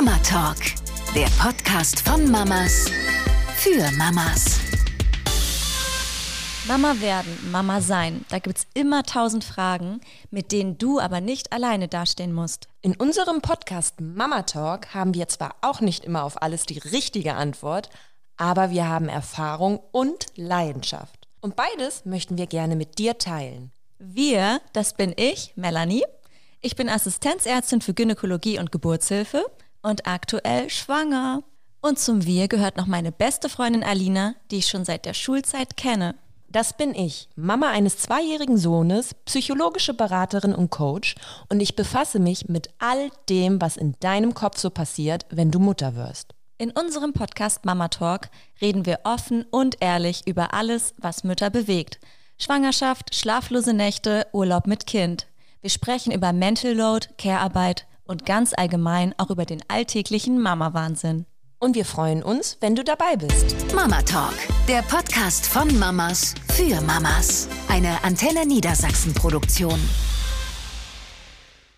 Mama Talk, der Podcast von Mamas für Mamas. Mama werden, Mama sein, da gibt's immer tausend Fragen, mit denen du aber nicht alleine dastehen musst. In unserem Podcast Mama Talk haben wir zwar auch nicht immer auf alles die richtige Antwort, aber wir haben Erfahrung und Leidenschaft. Und beides möchten wir gerne mit dir teilen. Wir, das bin ich, Melanie. Ich bin Assistenzärztin für Gynäkologie und Geburtshilfe und aktuell schwanger. Und zum Wir gehört noch meine beste Freundin Alina, die ich schon seit der Schulzeit kenne. Das bin ich, Mama eines zweijährigen Sohnes, psychologische Beraterin und Coach und ich befasse mich mit all dem, was in deinem Kopf so passiert, wenn du Mutter wirst. In unserem Podcast Mama Talk reden wir offen und ehrlich über alles, was Mütter bewegt. Schwangerschaft, schlaflose Nächte, Urlaub mit Kind. Wir sprechen über Mental Load, Care-Arbeit und ganz allgemein auch über den alltäglichen Mama-Wahnsinn. Und wir freuen uns, wenn du dabei bist. Mama Talk, der Podcast von Mamas für Mamas. Eine Antenne Niedersachsen Produktion.